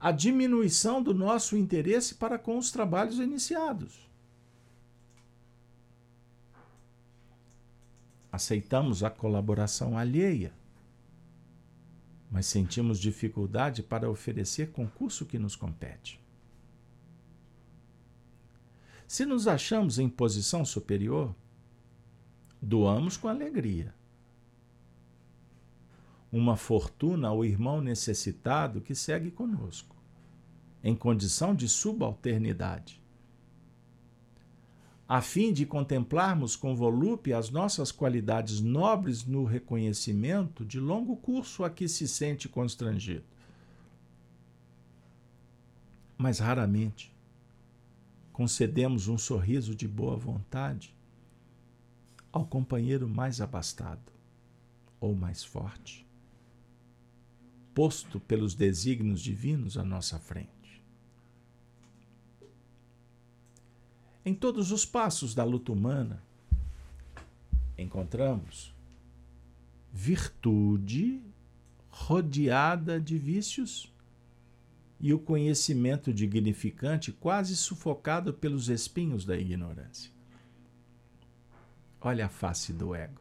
a diminuição do nosso interesse para com os trabalhos iniciados. aceitamos a colaboração alheia, mas sentimos dificuldade para oferecer concurso que nos compete. Se nos achamos em posição superior, doamos com alegria. Uma fortuna ao irmão necessitado que segue conosco, em condição de subalternidade a fim de contemplarmos com volúpia as nossas qualidades nobres no reconhecimento de longo curso a que se sente constrangido. Mas raramente concedemos um sorriso de boa vontade ao companheiro mais abastado ou mais forte, posto pelos desígnios divinos à nossa frente. Em todos os passos da luta humana, encontramos virtude rodeada de vícios e o conhecimento dignificante quase sufocado pelos espinhos da ignorância. Olha a face do ego.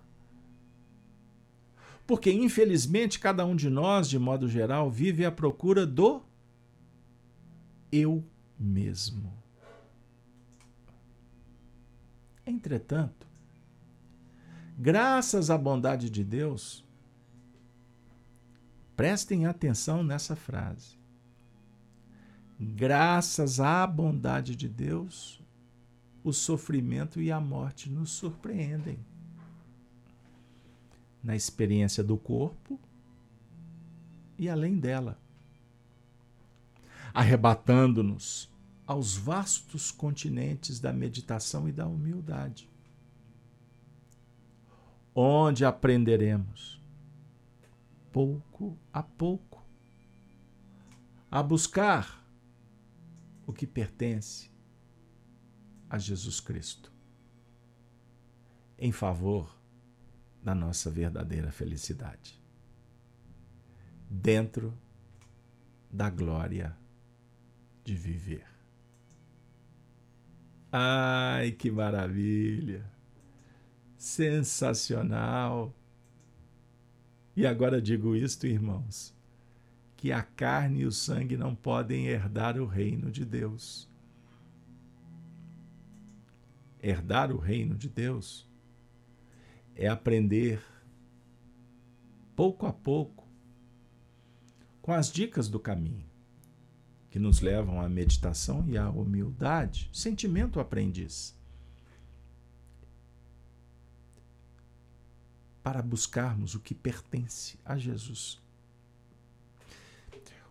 Porque, infelizmente, cada um de nós, de modo geral, vive à procura do eu mesmo. Entretanto, graças à bondade de Deus, prestem atenção nessa frase. Graças à bondade de Deus, o sofrimento e a morte nos surpreendem. Na experiência do corpo e além dela, arrebatando-nos aos vastos continentes da meditação e da humildade, onde aprenderemos, pouco a pouco, a buscar o que pertence a Jesus Cristo, em favor da nossa verdadeira felicidade. Dentro da glória de viver. Ai, que maravilha! Sensacional! E agora digo isto, irmãos, que a carne e o sangue não podem herdar o reino de Deus. Herdar o reino de Deus é aprender pouco a pouco com as dicas do caminho, que nos levam à meditação e à humildade, sentimento aprendiz. Para buscarmos o que pertence a Jesus.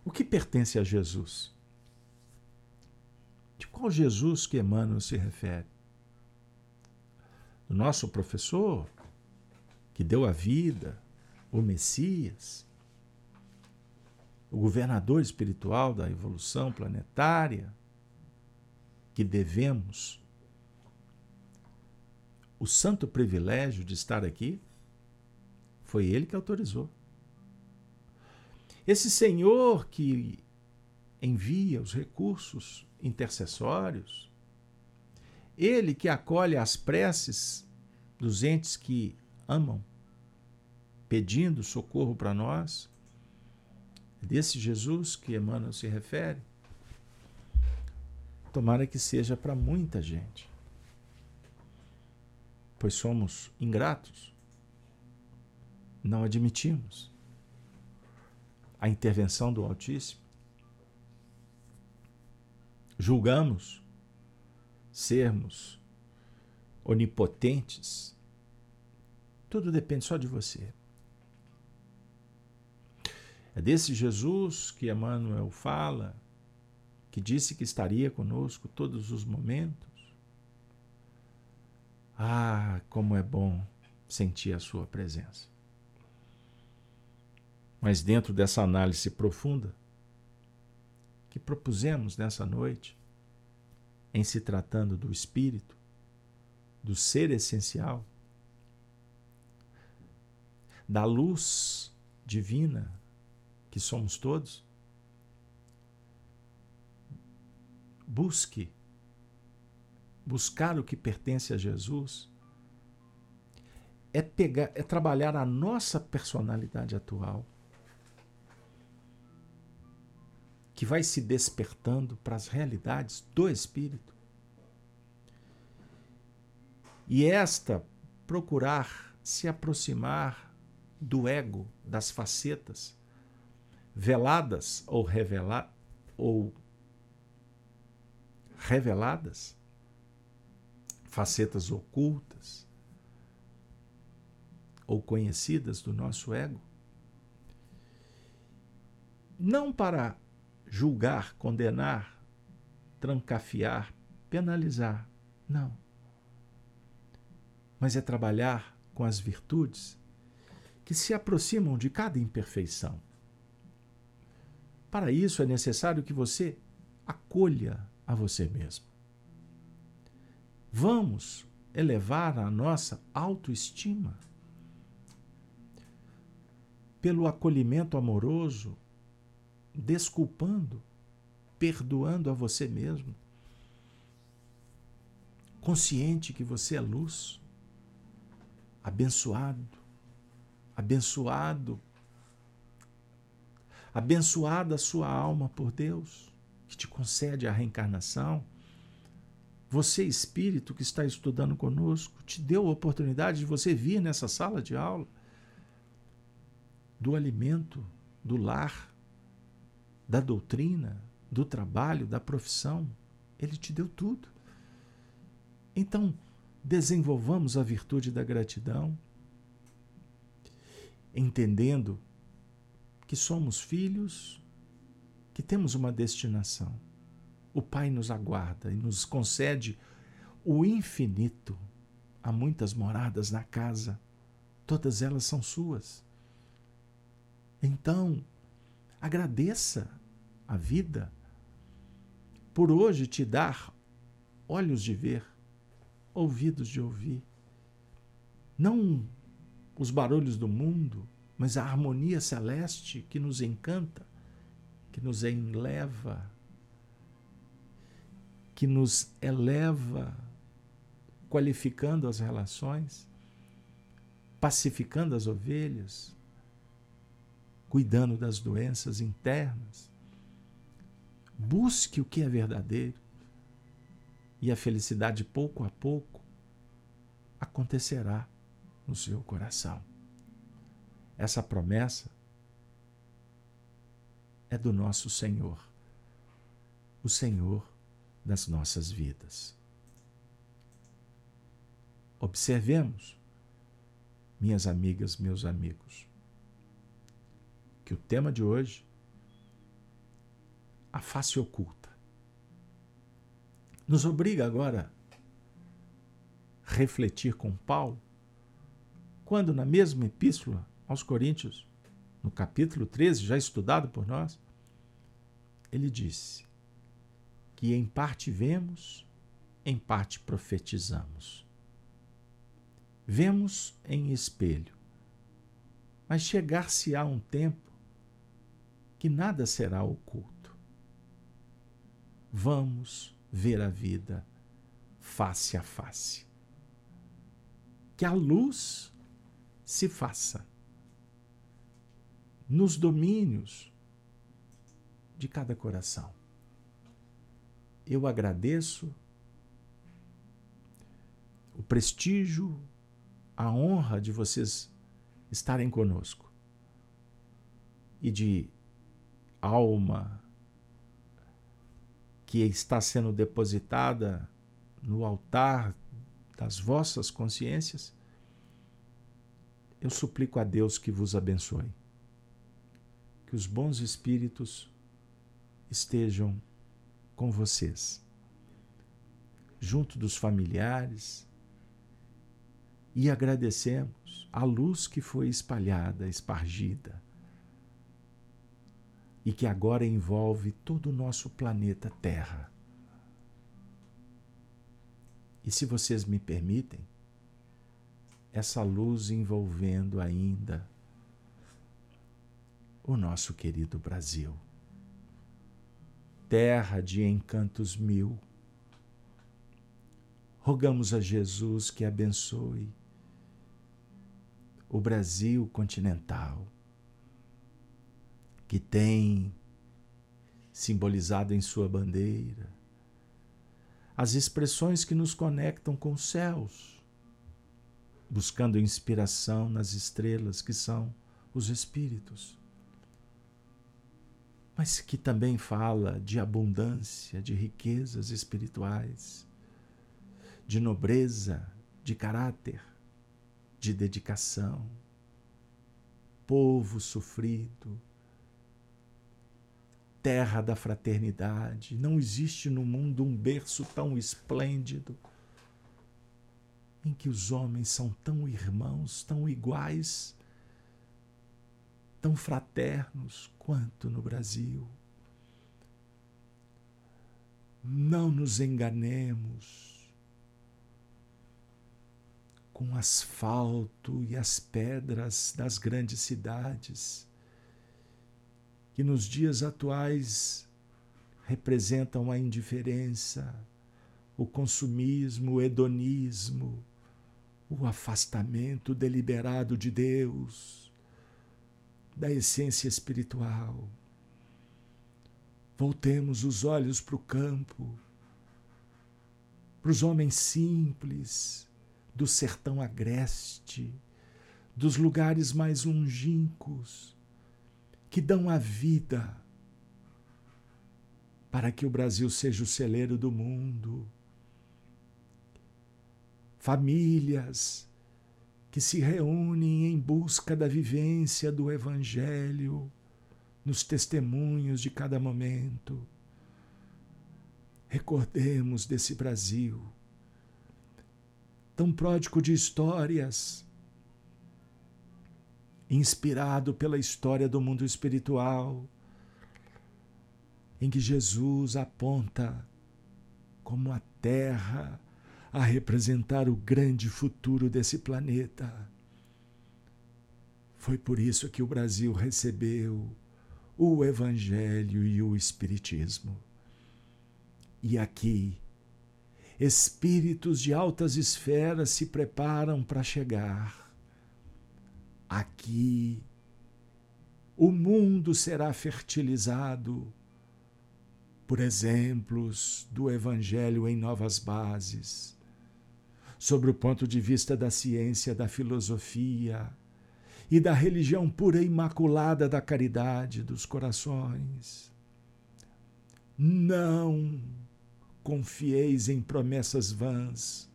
O que pertence a Jesus? De qual Jesus que Emmanuel se refere? Do nosso professor, que deu a vida, o Messias, o governador espiritual da evolução planetária, que devemos o santo privilégio de estar aqui, foi ele que autorizou. Esse Senhor que envia os recursos intercessórios, ele que acolhe as preces dos entes que amam, pedindo socorro para nós. É desse Jesus que Emmanuel se refere. Tomara que seja para muita gente, pois somos ingratos, não admitimos a intervenção do Altíssimo, julgamos sermos onipotentes tudo depende só de você. É desse Jesus que Emmanuel fala, que disse que estaria conosco todos os momentos. Ah, como é bom sentir a sua presença. Mas dentro dessa análise profunda que propusemos nessa noite, em se tratando do Espírito, do ser essencial, da luz divina que somos todos, busque buscar o que pertence a Jesus é pegar é trabalhar a nossa personalidade atual que vai se despertando para as realidades do espírito. E esta procurar se aproximar do ego, das facetas veladas ou, revela ou reveladas, facetas ocultas ou conhecidas do nosso ego, não para julgar, condenar, trancafiar, penalizar, não. Mas é trabalhar com as virtudes que se aproximam de cada imperfeição. Para isso é necessário que você acolha a você mesmo. Vamos elevar a nossa autoestima pelo acolhimento amoroso, desculpando, perdoando a você mesmo, consciente que você é luz, abençoado, abençoado, abençoada a sua alma por Deus, que te concede a reencarnação. Você, espírito que está estudando conosco, te deu a oportunidade de você vir nessa sala de aula do alimento, do lar, da doutrina, do trabalho, da profissão. Ele te deu tudo. Então, desenvolvamos a virtude da gratidão, entendendo que somos filhos, que temos uma destinação. O Pai nos aguarda e nos concede o infinito. Há muitas moradas na casa, todas elas são suas. Então, agradeça a vida por hoje te dar olhos de ver, ouvidos de ouvir. Não os barulhos do mundo, mas a harmonia celeste que nos encanta, que nos enleva, que nos eleva, qualificando as relações, pacificando as ovelhas, cuidando das doenças internas. Busque o que é verdadeiro e a felicidade, pouco a pouco, acontecerá no seu coração. Essa promessa é do nosso Senhor, o Senhor das nossas vidas. Observemos, minhas amigas, meus amigos, que o tema de hoje, a face oculta, nos obriga agora a refletir com Paulo, quando na mesma epístola aos Coríntios, no capítulo 13, já estudado por nós, ele disse que em parte vemos, em parte profetizamos. Vemos em espelho, mas chegar-se-á um tempo que nada será oculto. Vamos ver a vida face a face. Que a luz se faça nos domínios de cada coração. Eu agradeço o prestígio, a honra de vocês estarem conosco e de alma que está sendo depositada no altar das vossas consciências, eu suplico a Deus que vos abençoe. Que os bons espíritos estejam com vocês, junto dos familiares, e agradecemos a luz que foi espalhada, espargida e que agora envolve todo o nosso planeta Terra. E se vocês me permitem, essa luz envolvendo ainda o nosso querido Brasil. Terra de encantos mil. Rogamos a Jesus que abençoe o Brasil continental que tem simbolizado em sua bandeira, as expressões que nos conectam com os céus, buscando inspiração nas estrelas que são os espíritos, mas que também fala de abundância, de riquezas espirituais, de nobreza, de caráter, de dedicação, povo sofrido, terra da fraternidade. Não existe no mundo um berço tão esplêndido em que os homens são tão irmãos, tão iguais, tão fraternos quanto no Brasil. Não nos enganemos. com o asfalto e as pedras das grandes cidades, que nos dias atuais representam a indiferença, o consumismo, o hedonismo, o afastamento deliberado de Deus, da essência espiritual. Voltemos os olhos para o campo, para os homens simples do sertão agreste, dos lugares mais longínquos, que dão a vida para que o Brasil seja o celeiro do mundo. Famílias que se reúnem em busca da vivência do Evangelho nos testemunhos de cada momento. Recordemos desse Brasil, tão pródigo de histórias, inspirado pela história do mundo espiritual, em que Jesus aponta como a terra a representar o grande futuro desse planeta. Foi por isso que o Brasil recebeu o Evangelho e o Espiritismo. E aqui, espíritos de altas esferas se preparam para chegar. Aqui, o mundo será fertilizado por exemplos do Evangelho em novas bases, sobre o ponto de vista da ciência, da filosofia e da religião pura e imaculada da caridade dos corações. Não confieis em promessas vãs,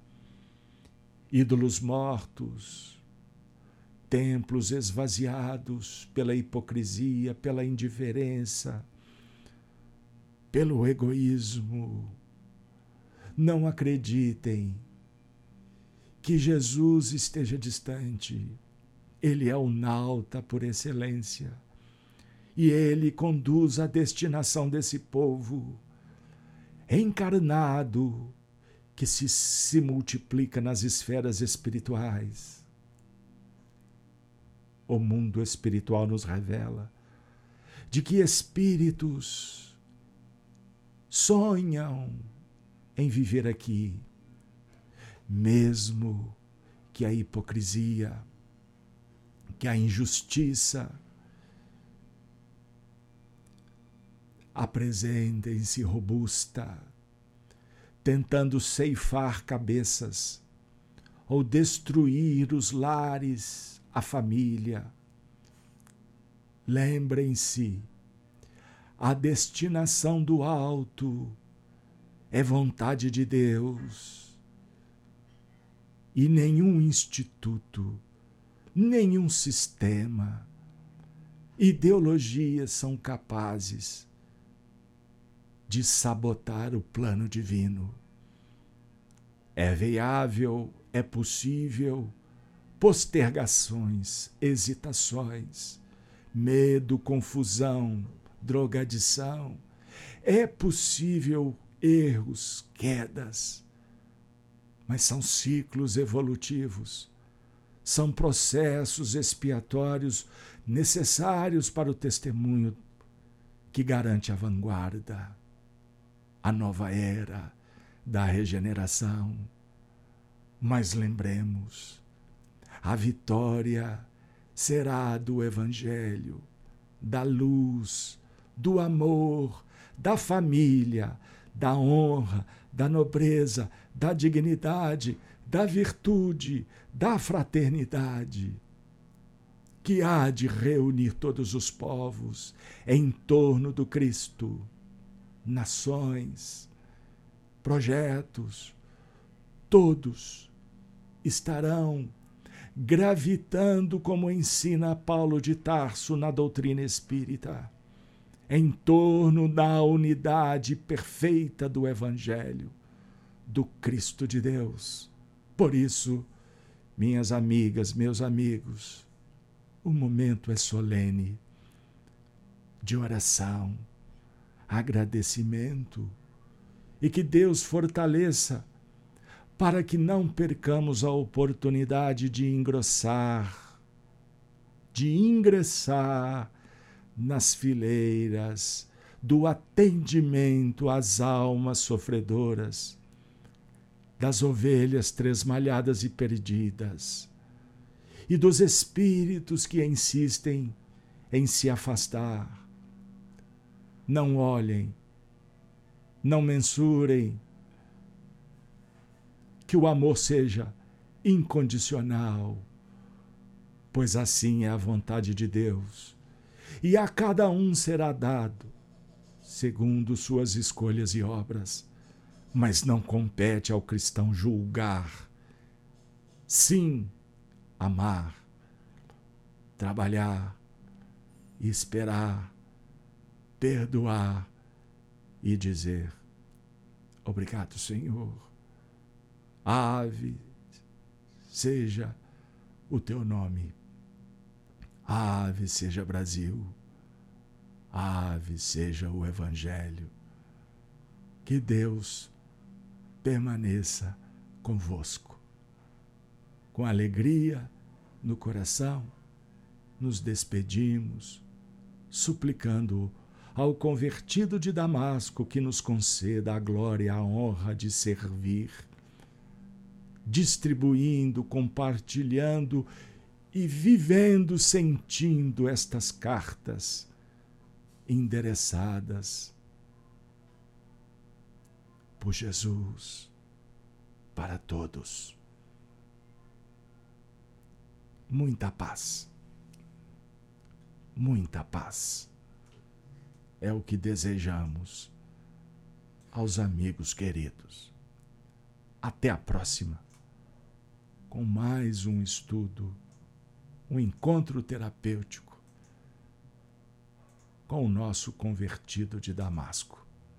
ídolos mortos, templos esvaziados pela hipocrisia, pela indiferença, pelo egoísmo. Não acreditem que Jesus esteja distante. Ele é o nauta por excelência. E ele conduz a destinação desse povo encarnado que se, se multiplica nas esferas espirituais. O mundo espiritual nos revela de que espíritos sonham em viver aqui, mesmo que a hipocrisia, que a injustiça apresentem-se robusta, tentando ceifar cabeças ou destruir os lares, a família. Lembrem-se a destinação do alto é vontade de Deus. E nenhum instituto, nenhum sistema, ideologias são capazes de sabotar o plano divino. É viável, é possível, postergações, hesitações, medo, confusão, drogadição. É possível erros, quedas, mas são ciclos evolutivos, são processos expiatórios necessários para o testemunho que garante a vanguarda, a nova era da regeneração. Mas lembremos, a vitória será do Evangelho, da luz, do amor, da família, da honra, da nobreza, da dignidade, da virtude, da fraternidade, que há de reunir todos os povos em torno do Cristo, nações, projetos, todos estarão gravitando como ensina Paulo de Tarso na doutrina espírita em torno da unidade perfeita do Evangelho, do Cristo de Deus. Por isso, minhas amigas, meus amigos, o momento é solene de oração, agradecimento e que Deus fortaleça para que não percamos a oportunidade de engrossar, de ingressar nas fileiras do atendimento às almas sofredoras, das ovelhas tresmalhadas e perdidas, e dos espíritos que insistem em se afastar. Não olhem, não mensurem, que o amor seja incondicional, pois assim é a vontade de Deus, e a cada um será dado segundo suas escolhas e obras, mas não compete ao cristão julgar. Sim, amar, trabalhar, esperar, perdoar e dizer: Obrigado, Senhor. Ave seja o teu nome. Ave seja Brasil. Ave seja o Evangelho. Que Deus permaneça convosco. Com alegria no coração, nos despedimos, suplicando ao convertido de Damasco que nos conceda a glória e a honra de servir, distribuindo, compartilhando e vivendo, sentindo estas cartas endereçadas por Jesus para todos. Muita paz. Muita paz. É o que desejamos aos amigos queridos. Até a próxima, com mais um estudo, um encontro terapêutico com o nosso convertido de Damasco.